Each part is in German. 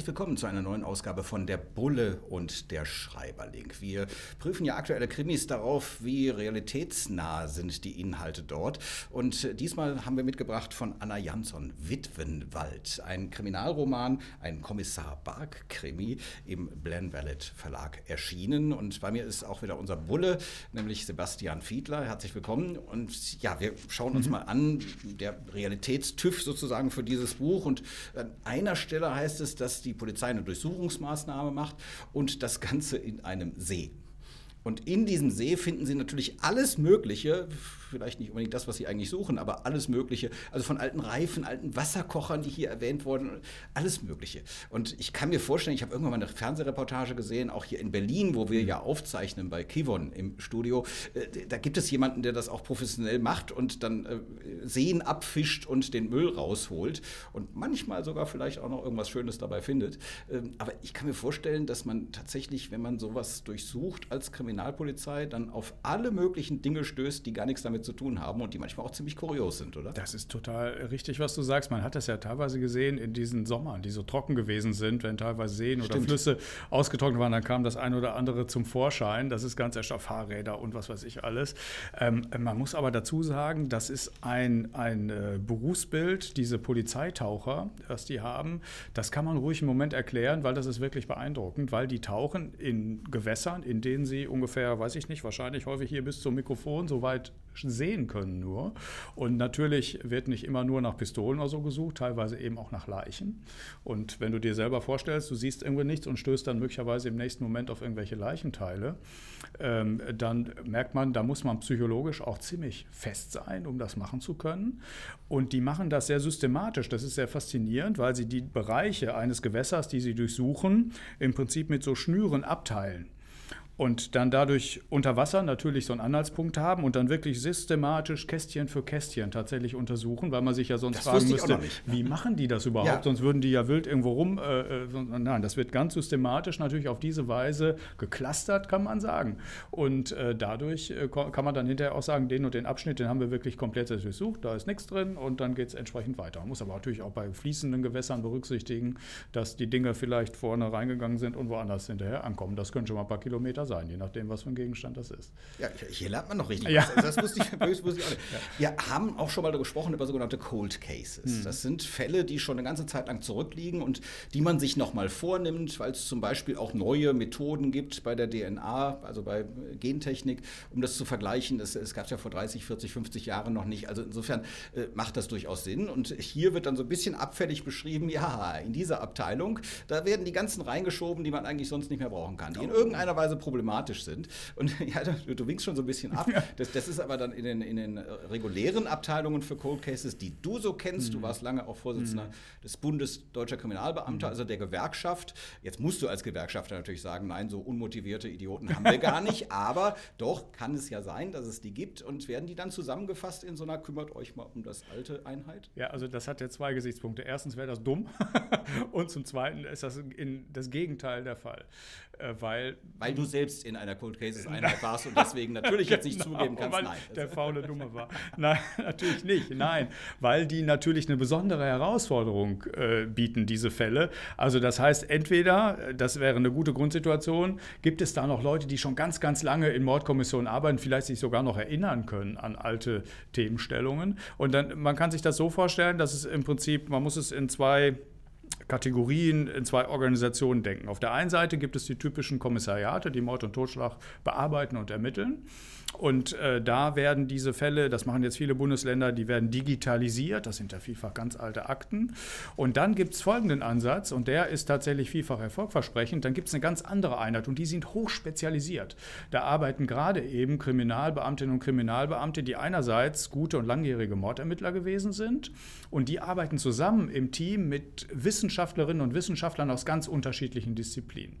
Herzlich willkommen zu einer neuen Ausgabe von Der Bulle und der Schreiberling. Wir prüfen ja aktuelle Krimis darauf, wie realitätsnah sind die Inhalte dort. Und diesmal haben wir mitgebracht von Anna Jansson, Witwenwald, ein Kriminalroman, ein Kommissar Bark-Krimi im Blen Vallet Verlag erschienen. Und bei mir ist auch wieder unser Bulle, nämlich Sebastian Fiedler. Herzlich willkommen. Und ja, wir schauen uns mhm. mal an, der Realitätstüv sozusagen für dieses Buch. Und an einer Stelle heißt es, dass die Polizei eine Durchsuchungsmaßnahme macht und das Ganze in einem See. Und in diesem See finden Sie natürlich alles Mögliche, vielleicht nicht unbedingt das, was Sie eigentlich suchen, aber alles Mögliche. Also von alten Reifen, alten Wasserkochern, die hier erwähnt wurden, alles Mögliche. Und ich kann mir vorstellen, ich habe irgendwann mal eine Fernsehreportage gesehen, auch hier in Berlin, wo wir ja aufzeichnen bei Kivon im Studio. Äh, da gibt es jemanden, der das auch professionell macht und dann äh, Seen abfischt und den Müll rausholt und manchmal sogar vielleicht auch noch irgendwas Schönes dabei findet. Ähm, aber ich kann mir vorstellen, dass man tatsächlich, wenn man sowas durchsucht als Kriminalpolizei, dann auf alle möglichen Dinge stößt, die gar nichts damit zu tun haben und die manchmal auch ziemlich kurios sind, oder? Das ist total richtig, was du sagst. Man hat das ja teilweise gesehen in diesen Sommern, die so trocken gewesen sind, wenn teilweise Seen Stimmt. oder Flüsse ausgetrocknet waren, dann kam das ein oder andere zum Vorschein. Das ist ganz erstaunlich, Fahrräder und was weiß ich alles. Ähm, man muss aber dazu sagen, das ist ein, ein äh, Berufsbild, diese Polizeitaucher, was die haben, das kann man ruhig im Moment erklären, weil das ist wirklich beeindruckend, weil die tauchen in Gewässern, in denen sie ungefähr, weiß ich nicht, wahrscheinlich häufig hier bis zum Mikrofon so weit sehen können nur. Und natürlich wird nicht immer nur nach Pistolen oder so gesucht, teilweise eben auch nach Leichen. Und wenn du dir selber vorstellst, du siehst irgendwo nichts und stößt dann möglicherweise im nächsten Moment auf irgendwelche Leichenteile, ähm, dann merkt man, da muss man psychologisch auch ziemlich fest sein, um das machen zu können. Und die machen das sehr systematisch. Das ist sehr faszinierend, weil sie die Bereiche eines Gewässers, die sie durchsuchen, im Prinzip mit so Schnüren abteilen und dann dadurch unter Wasser natürlich so einen Anhaltspunkt haben und dann wirklich systematisch Kästchen für Kästchen tatsächlich untersuchen, weil man sich ja sonst das fragen müsste, wie machen die das überhaupt? Ja. Sonst würden die ja wild irgendwo rum. Äh, äh nein, das wird ganz systematisch natürlich auf diese Weise geklustert, kann man sagen. Und äh, dadurch äh, kann man dann hinterher auch sagen, den und den Abschnitt, den haben wir wirklich komplett durchsucht, da ist nichts drin und dann geht es entsprechend weiter. Man muss aber natürlich auch bei fließenden Gewässern berücksichtigen, dass die Dinge vielleicht vorne reingegangen sind und woanders hinterher ankommen. Das können schon mal ein paar Kilometer sein, je nachdem, was für ein Gegenstand das ist. Ja, hier lernt man noch richtig. Ja. Was. Das wusste ich, wusste ich auch nicht. Ja. Wir haben auch schon mal gesprochen über sogenannte Cold Cases. Hm. Das sind Fälle, die schon eine ganze Zeit lang zurückliegen und die man sich nochmal vornimmt, weil es zum Beispiel auch neue Methoden gibt bei der DNA, also bei Gentechnik, um das zu vergleichen. Es, es gab es ja vor 30, 40, 50 Jahren noch nicht. Also insofern äh, macht das durchaus Sinn. Und hier wird dann so ein bisschen abfällig beschrieben, ja, in dieser Abteilung, da werden die ganzen reingeschoben, die man eigentlich sonst nicht mehr brauchen kann, die in irgendeiner Weise problematisch sind. Und ja, du, du winkst schon so ein bisschen ab. Das, das, ist aber dann in den, in den äh, regulären Abteilungen für Cold Cases, die du so kennst. Mhm. Du warst lange auch Vorsitzender mhm. des Bundes Deutscher Kriminalbeamter, mhm. also der Gewerkschaft. Jetzt musst du als Gewerkschafter natürlich sagen, nein, so unmotivierte Idioten haben wir gar nicht. Aber doch kann es ja sein, dass es die gibt. Und werden die dann zusammengefasst in so einer, kümmert euch mal um das alte Einheit? Ja, also das hat ja zwei Gesichtspunkte. Erstens wäre das dumm. und zum Zweiten ist das in, das Gegenteil der Fall. Äh, weil, weil du selbst in einer Cold Cases Einheit warst und deswegen natürlich jetzt nicht genau, zugeben kannst, weil nein. Der faule Dumme war. Nein, natürlich nicht. Nein, weil die natürlich eine besondere Herausforderung äh, bieten, diese Fälle. Also das heißt, entweder, das wäre eine gute Grundsituation, gibt es da noch Leute, die schon ganz, ganz lange in Mordkommissionen arbeiten, vielleicht sich sogar noch erinnern können an alte Themenstellungen. Und dann, man kann sich das so vorstellen, dass es im Prinzip, man muss es in zwei Kategorien in zwei Organisationen denken. Auf der einen Seite gibt es die typischen Kommissariate, die Mord und Totschlag bearbeiten und ermitteln. Und äh, da werden diese Fälle, das machen jetzt viele Bundesländer, die werden digitalisiert. Das sind ja vielfach ganz alte Akten. Und dann gibt es folgenden Ansatz, und der ist tatsächlich vielfach erfolgversprechend. Dann gibt es eine ganz andere Einheit und die sind hochspezialisiert. Da arbeiten gerade eben Kriminalbeamtinnen und Kriminalbeamte, die einerseits gute und langjährige Mordermittler gewesen sind und die arbeiten zusammen im Team mit Wissenschaftlerinnen und Wissenschaftlern aus ganz unterschiedlichen Disziplinen.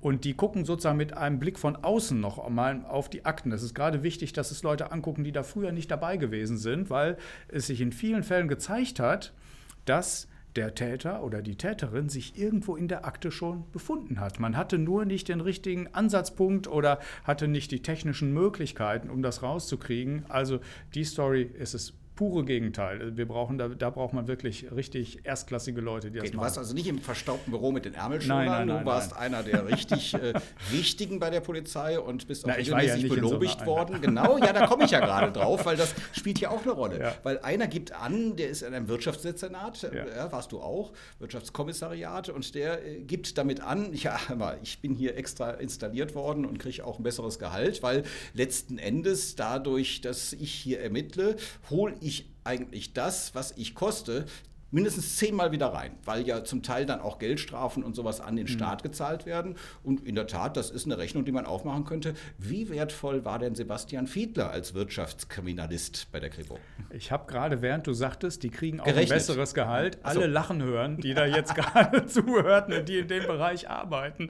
Und die gucken sozusagen mit einem Blick von außen noch einmal auf die Akten. Es ist gerade wichtig, dass es Leute angucken, die da früher nicht dabei gewesen sind, weil es sich in vielen Fällen gezeigt hat, dass der Täter oder die Täterin sich irgendwo in der Akte schon befunden hat. Man hatte nur nicht den richtigen Ansatzpunkt oder hatte nicht die technischen Möglichkeiten, um das rauszukriegen. Also die Story ist es pure Gegenteil. Wir brauchen da, da braucht man wirklich richtig erstklassige Leute, die okay, das machen. Du warst also nicht im verstaubten Büro mit den Ärmelschultern, nein, nein, du warst nein. einer der richtig äh, Wichtigen bei der Polizei und bist auch Na, ja regelmäßig so belobigt einer worden. Genau, ja, da komme ich ja gerade drauf, weil das spielt hier auch eine Rolle. Ja. Weil einer gibt an, der ist in einem Wirtschaftsdezernat, Ja. ja, warst du auch, Wirtschaftskommissariat, und der äh, gibt damit an, ja, ich bin hier extra installiert worden und kriege auch ein besseres Gehalt, weil letzten Endes dadurch, dass ich hier ermittle, hole ich eigentlich das, was ich koste, mindestens zehnmal wieder rein, weil ja zum Teil dann auch Geldstrafen und sowas an den Mhm. Staat gezahlt werden. Und in der Tat, das ist eine Rechnung, die man aufmachen könnte. Wie wertvoll war denn Sebastian Fiedler als Wirtschaftskriminalist bei der Kripo? Ich habe gerade, während du sagtest, die kriegen auch Gerechnet. ein besseres Gehalt, so. alle lachen hören, die da jetzt gerade zuhörten und die in dem Bereich arbeiten.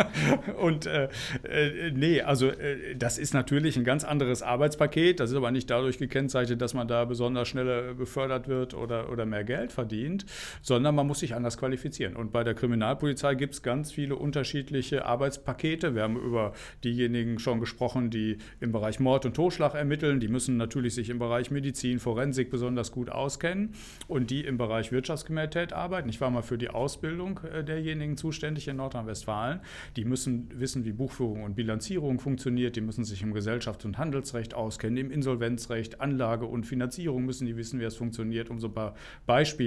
und äh, äh, nee, also äh, das ist natürlich ein ganz anderes Arbeitspaket. Das ist aber nicht dadurch gekennzeichnet, dass man da besonders schneller befördert wird oder, oder mehr Geld verdient, sondern man muss sich anders qualifizieren. Und bei der Kriminalpolizei gibt es ganz viele unterschiedliche Arbeitspakete. Wir haben über diejenigen schon gesprochen, die im Bereich Mord und Totschlag ermitteln. Die müssen natürlich sich im Bereich Medizin, Forensik besonders gut auskennen und die im Bereich Wirtschaftskriminalität arbeiten. Ich war mal für die Ausbildung äh, derjenigen zuständig in Nordrhein-Westfalen. Die müssen wissen, wie Buchführung und Bilanzierung funktioniert. Die müssen sich im Gesellschafts- und Handelsrecht auskennen, im Insolvenzrecht, Anlage und Finanzierung müssen die wissen, wie es funktioniert, um so ein paar Beispiele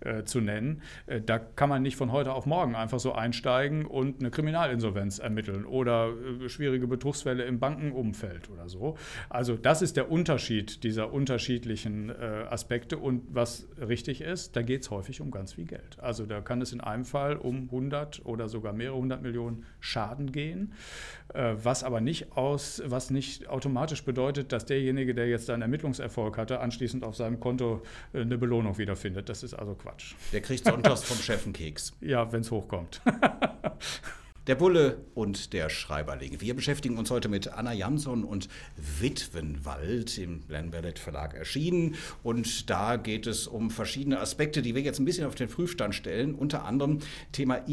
äh, zu nennen. Äh, da kann man nicht von heute auf morgen einfach so einsteigen und eine Kriminalinsolvenz ermitteln oder äh, schwierige Betrugsfälle im Bankenumfeld oder so. Also das ist der Unterschied dieser unterschiedlichen äh, Aspekte und was richtig ist, da geht es häufig um ganz viel Geld. Also da kann es in einem Fall um 100 oder sogar mehrere hundert Millionen Schaden gehen, äh, was aber nicht aus, was nicht automatisch bedeutet, dass derjenige, der jetzt einen Ermittlungserfolg hatte, anschließend auf seinem Konto äh, eine Belohnung wiederfindet. Das ist also Quatsch. Der kriegt sonntags vom Chef einen Keks. Ja, wenn es hochkommt. Der Bulle und der Schreiberling. Wir beschäftigen uns heute mit Anna Jansson und Witwenwald im Blenberlet Verlag erschienen. Und da geht es um verschiedene Aspekte, die wir jetzt ein bisschen auf den Prüfstand stellen. Unter anderem Thema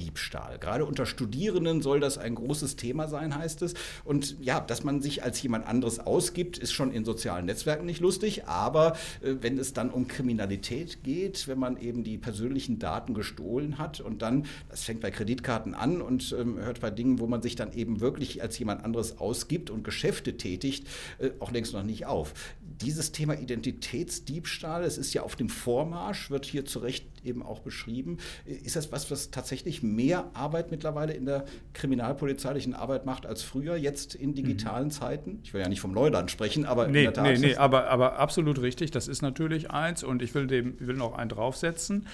Identitätsdiebstahl. Gerade unter Studierenden soll das ein großes Thema sein, heißt es. Und ja, dass man sich als jemand anderes ausgibt, ist schon in sozialen Netzwerken nicht lustig. Aber äh, wenn es dann um Kriminalität geht, wenn man eben die persönlichen Daten gestohlen hat und dann, das fängt bei Kreditkarten an und ähm, hört bei Dingen, wo man sich dann eben wirklich als jemand anderes ausgibt und Geschäfte tätigt, äh, auch längst noch nicht auf. Dieses Thema Identitätsdiebstahl, es ist ja auf dem Vormarsch, wird hier zu Recht eben auch beschrieben. Ist das was, was tatsächlich mehr Arbeit mittlerweile in der kriminalpolizeilichen Arbeit macht als früher, jetzt in digitalen Zeiten? Ich will ja nicht vom Neuland sprechen, aber in Nee, der Tat. nee, nee, aber, aber absolut richtig. Das ist natürlich eins und ich will dem will noch einen draufsetzen,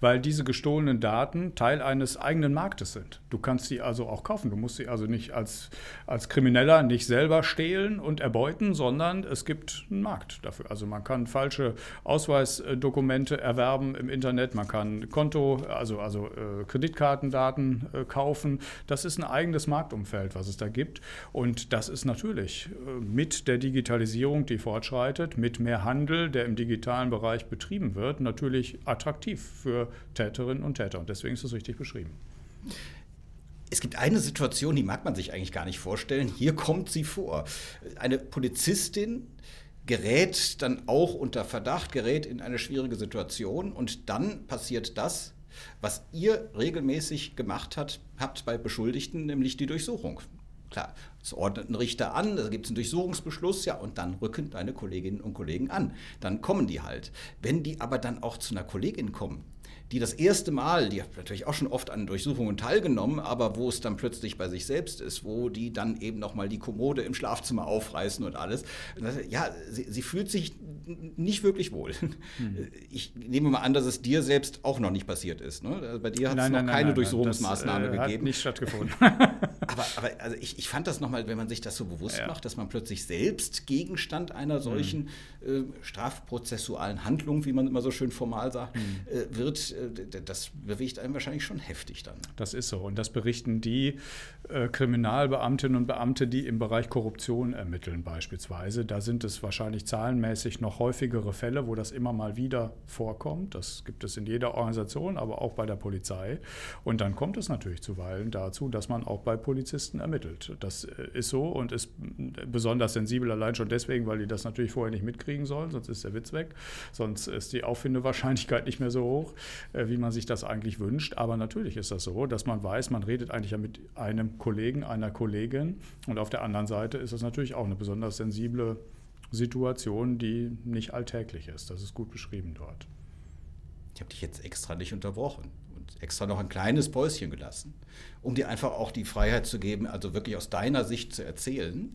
weil diese gestohlenen Daten Teil eines eigenen Marktes sind. Du kannst sie also auch kaufen. Du musst sie also nicht als, als Krimineller nicht selber stehlen und erbeuten, sondern es gibt einen Markt dafür. Also man kann falsche Ausweisdokumente erwerben im Internet, man kann Konto, also, also äh, Kreditkartendaten äh, kaufen. Das ist ein eigenes Marktumfeld, was es da gibt. Und das ist natürlich äh, mit der Digitalisierung, die fortschreitet, mit mehr Handel, der im digitalen Bereich betrieben wird, natürlich attraktiv für Täterinnen und Täter. Und deswegen ist es richtig beschrieben. Es gibt eine Situation, die mag man sich eigentlich gar nicht vorstellen. Hier kommt sie vor. Eine Polizistin gerät dann auch unter Verdacht, gerät in eine schwierige Situation und dann passiert das, was ihr regelmäßig gemacht hat, habt bei Beschuldigten, nämlich die Durchsuchung. Klar, es ordnet ein Richter an, da gibt es einen Durchsuchungsbeschluss, ja, und dann rücken deine Kolleginnen und Kollegen an. Dann kommen die halt. Wenn die aber dann auch zu einer Kollegin kommen, die das erste Mal, die hat natürlich auch schon oft an Durchsuchungen teilgenommen, aber wo es dann plötzlich bei sich selbst ist, wo die dann eben nochmal die Kommode im Schlafzimmer aufreißen und alles. Ja, sie, sie fühlt sich nicht wirklich wohl. Hm. Ich nehme mal an, dass es dir selbst auch noch nicht passiert ist. Ne? Bei dir hat es noch keine nein, Durchsuchungsmaßnahme das, äh, gegeben. Hat nicht stattgefunden. aber, aber also ich, ich fand das nochmal, wenn man sich das so bewusst ja. macht, dass man plötzlich selbst Gegenstand einer solchen mhm. äh, strafprozessualen Handlung, wie man immer so schön formal sagt, mhm. äh, wird, äh, das bewegt einen wahrscheinlich schon heftig dann. Das ist so. Und das berichten die äh, Kriminalbeamtinnen und Beamte, die im Bereich Korruption ermitteln beispielsweise. Da sind es wahrscheinlich zahlenmäßig noch häufigere Fälle, wo das immer mal wieder vorkommt. Das gibt es in jeder Organisation, aber auch bei der Polizei. Und dann kommt es natürlich zuweilen dazu, dass man auch bei Polizisten ermittelt. Das äh, ist so und ist besonders sensibel allein schon deswegen, weil die das natürlich vorher nicht mitkriegen sollen, sonst ist der Witz weg. Sonst ist die Auffindewahrscheinlichkeit nicht mehr so hoch, äh, wie man sich das eigentlich wünscht. Aber natürlich ist das so, dass man weiß, man redet eigentlich ja mit einem Kollegen, einer Kollegin. Und auf der anderen Seite ist das natürlich auch eine besonders sensible Situation, die nicht alltäglich ist. Das ist gut beschrieben dort. Ich habe dich jetzt extra nicht unterbrochen und extra noch ein kleines Päuschen gelassen, um dir einfach auch die Freiheit zu geben, also wirklich aus deiner Sicht zu erzählen.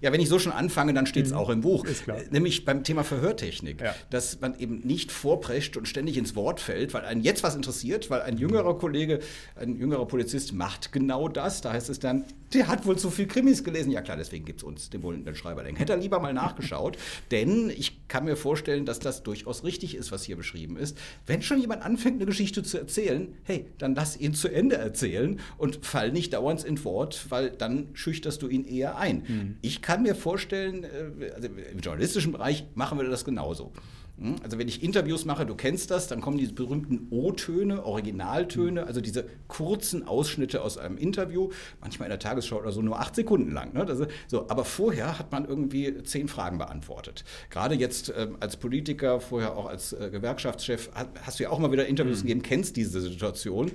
Ja, wenn ich so schon anfange, dann steht es mhm. auch im Buch. Nämlich beim Thema Verhörtechnik. Ja. Dass man eben nicht vorprescht und ständig ins Wort fällt, weil einen jetzt was interessiert, weil ein jüngerer Kollege, ein jüngerer Polizist macht genau das. Da heißt es dann, der hat wohl zu viel Krimis gelesen. Ja klar, deswegen gibt es uns, den wohlenden Schreiber. Hätte er lieber mal nachgeschaut. denn ich kann mir vorstellen, dass das durchaus richtig ist, was hier beschrieben ist. Wenn schon jemand anfängt, eine Geschichte zu erzählen, hey, dann lass ihn zu Ende erzählen und fall nicht dauernd ins Wort, weil dann schüchterst du ihn eher ein. Mhm. Ich kann mir vorstellen, äh, also im journalistischen Bereich machen wir das genauso. Hm? Also wenn ich Interviews mache, du kennst das, dann kommen diese berühmten O-Töne, Originaltöne, also diese kurzen Ausschnitte aus einem Interview, manchmal in der Tagesschau oder so nur acht Sekunden lang. Ne? Ist, so, aber vorher hat man irgendwie zehn Fragen beantwortet. Gerade jetzt äh, als Politiker, vorher auch als äh, Gewerkschaftschef, hast du ja auch mal wieder Interviews mhm. gegeben, kennst diese Situation.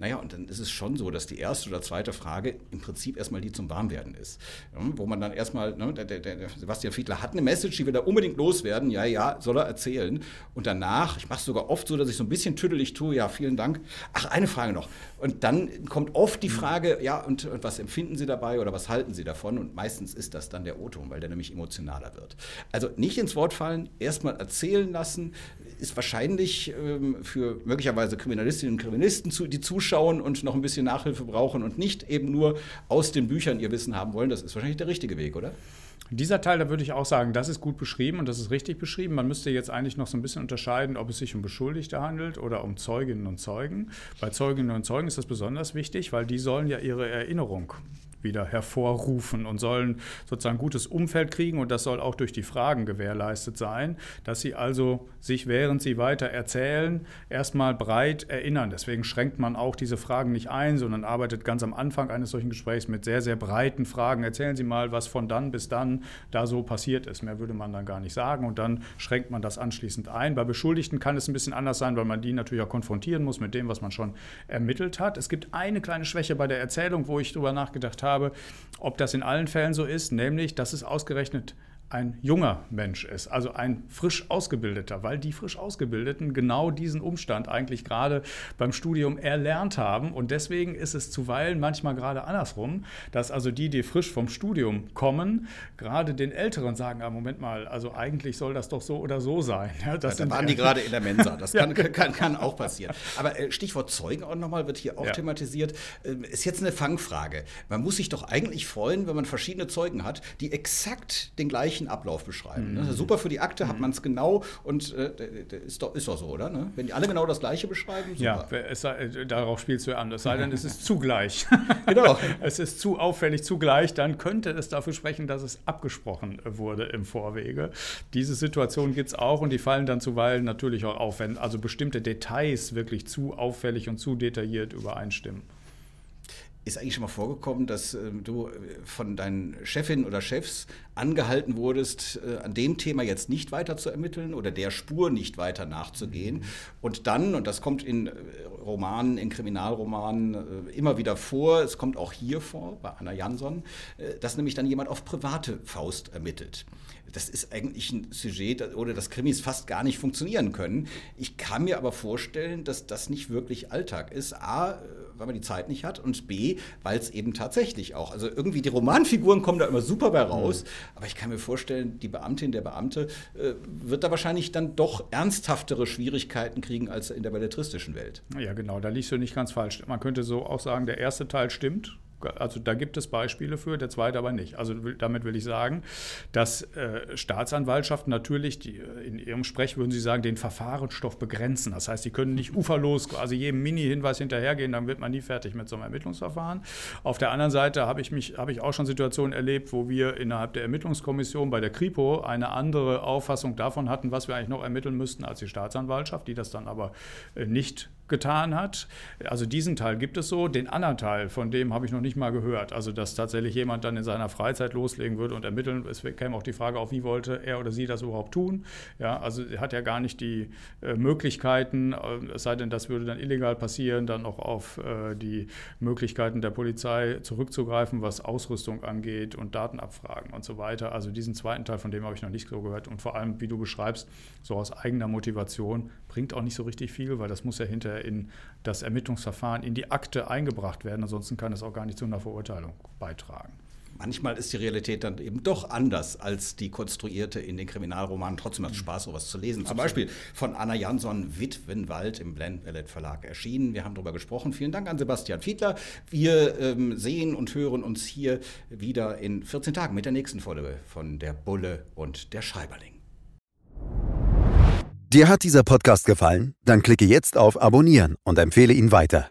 Naja, und dann ist es schon so, dass die erste oder zweite Frage im Prinzip erstmal die zum Warmwerden ist. Ja, wo man dann erstmal, ne, der, der, der, Sebastian Fiedler hat eine Message, die will er unbedingt loswerden. Ja, ja, soll er erzählen. Und danach, ich mache es sogar oft so, dass ich so ein bisschen tüdelig tue. Ja, vielen Dank. Ach, eine Frage noch. Und dann kommt oft die. Frage, ja, und, und was empfinden Sie dabei oder was halten Sie davon? Und meistens ist das dann der O-Ton, weil der nämlich emotionaler wird. Also nicht ins Wort fallen, erstmal erzählen lassen, ist wahrscheinlich ähm, für möglicherweise Kriminalistinnen und Kriminalisten, zu, die zuschauen und noch ein bisschen Nachhilfe brauchen und nicht eben nur aus den Büchern ihr Wissen haben wollen. Das ist wahrscheinlich der richtige Weg, oder? Dieser Teil, da würde ich auch sagen, das ist gut beschrieben und das ist richtig beschrieben. Man müsste jetzt eigentlich noch so ein bisschen unterscheiden, ob es sich um Beschuldigte handelt oder um Zeuginnen und Zeugen. Bei Zeuginnen und Zeugen ist das besonders wichtig, weil die sollen ja ihre Erinnerung wieder hervorrufen und sollen sozusagen ein gutes Umfeld kriegen und das soll auch durch die Fragen gewährleistet sein, dass sie also sich, während sie weiter erzählen, erstmal breit erinnern. Deswegen schränkt man auch diese Fragen nicht ein, sondern arbeitet ganz am Anfang eines solchen Gesprächs mit sehr, sehr breiten Fragen. Erzählen Sie mal, was von dann bis dann da so passiert ist. Mehr würde man dann gar nicht sagen und dann schränkt man das anschließend ein. Bei Beschuldigten kann es ein bisschen anders sein, weil man die natürlich auch konfrontieren muss mit dem, was man schon ermittelt hat. Es gibt eine kleine Schwäche bei der Erzählung, wo ich darüber nachgedacht habe, habe, ob das in allen Fällen so ist, nämlich, dass es ausgerechnet ein junger Mensch ist, also ein frisch ausgebildeter, weil die frisch ausgebildeten genau diesen Umstand eigentlich gerade beim Studium erlernt haben und deswegen ist es zuweilen manchmal gerade andersrum, dass also die, die frisch vom Studium kommen, gerade den Älteren sagen, ah, Moment mal, also eigentlich soll das doch so oder so sein. Ja, das ja, da waren die gerade in der Mensa, das kann, ja. kann, kann, auch passieren. Aber äh, Stichwort Zeugen auch nochmal, wird hier auch ja. thematisiert, äh, ist jetzt eine Fangfrage. Man muss sich doch eigentlich freuen, wenn man verschiedene Zeugen hat, die exakt den gleichen gleichen Ablauf beschreiben. Ne? Mhm. Super für die Akte, hat mhm. man es genau und äh, ist, doch, ist doch so, oder? Ne? Wenn die alle genau das Gleiche beschreiben, super. Ja, es sei, äh, darauf spielst du an. Es sei denn, es ist zugleich. genau. es ist zu auffällig zugleich, dann könnte es dafür sprechen, dass es abgesprochen wurde im Vorwege. Diese Situation gibt es auch und die fallen dann zuweilen natürlich auch auf, wenn also bestimmte Details wirklich zu auffällig und zu detailliert übereinstimmen. Ist eigentlich schon mal vorgekommen, dass äh, du äh, von deinen Chefinnen oder Chefs angehalten wurdest, äh, an dem Thema jetzt nicht weiter zu ermitteln oder der Spur nicht weiter nachzugehen? Mhm. Und dann, und das kommt in äh, Romanen, in Kriminalromanen äh, immer wieder vor, es kommt auch hier vor, bei Anna Jansson, äh, dass nämlich dann jemand auf private Faust ermittelt das ist eigentlich ein Sujet, ohne das Krimis fast gar nicht funktionieren können. Ich kann mir aber vorstellen, dass das nicht wirklich Alltag ist. A, weil man die Zeit nicht hat und B, weil es eben tatsächlich auch, also irgendwie die Romanfiguren kommen da immer super bei raus, mhm. aber ich kann mir vorstellen, die Beamtin, der Beamte äh, wird da wahrscheinlich dann doch ernsthaftere Schwierigkeiten kriegen als in der belletristischen Welt. Ja, genau, da liegst du nicht ganz falsch. Man könnte so auch sagen, der erste Teil stimmt, Also da gibt es Beispiele für, der zweite aber nicht. Also damit will ich sagen, dass äh, Staatsanwaltschaften natürlich, die, äh, in ihrem Sprech würden sie sagen, den Verfahrensstoff begrenzen. Das heißt, sie können nicht uferlos quasi jedem Mini-Hinweis hinterhergehen, dann wird man nie fertig mit so einem Ermittlungsverfahren. Auf der anderen Seite habe ich, mich, ich auch schon Situationen erlebt, wo wir innerhalb der Ermittlungskommission bei der Kripo eine andere Auffassung davon hatten, was wir eigentlich noch ermitteln müssten als die Staatsanwaltschaft, die das dann aber äh, nicht getan hat. Also diesen Teil gibt es so. Den anderen Teil, von dem habe ich noch nicht mal gehört. Also dass tatsächlich jemand dann in seiner Freizeit loslegen würde und ermitteln. Es käme auch die Frage auf, wie wollte er oder sie das überhaupt tun. Ja, also hat ja gar nicht die äh, Möglichkeiten, äh, es sei denn, das würde dann illegal passieren, dann auch auf äh, die Möglichkeiten der Polizei zurückzugreifen, was Ausrüstung angeht und Datenabfragen und so weiter. Also diesen zweiten Teil, von dem habe ich noch nicht so gehört. Und vor allem, wie du beschreibst, so aus eigener Motivation bringt auch nicht so richtig viel, weil das muss ja hinterher in das Ermittlungsverfahren, in die Akte eingebracht werden. Ansonsten kann es auch gar nicht zu einer Verurteilung beitragen. Manchmal ist die Realität dann eben doch anders als die konstruierte in den Kriminalromanen. Trotzdem macht es Spaß, sowas zu lesen. Zum Beispiel von Anna Jansson, Witwenwald im Blendballett Verlag erschienen. Wir haben darüber gesprochen. Vielen Dank an Sebastian Fiedler. Wir ähm, sehen und hören uns hier wieder in 14 Tagen mit der nächsten Folge von Der Bulle und der Schreiberling. Dir hat dieser Podcast gefallen? Dann klicke jetzt auf Abonnieren und empfehle ihn weiter.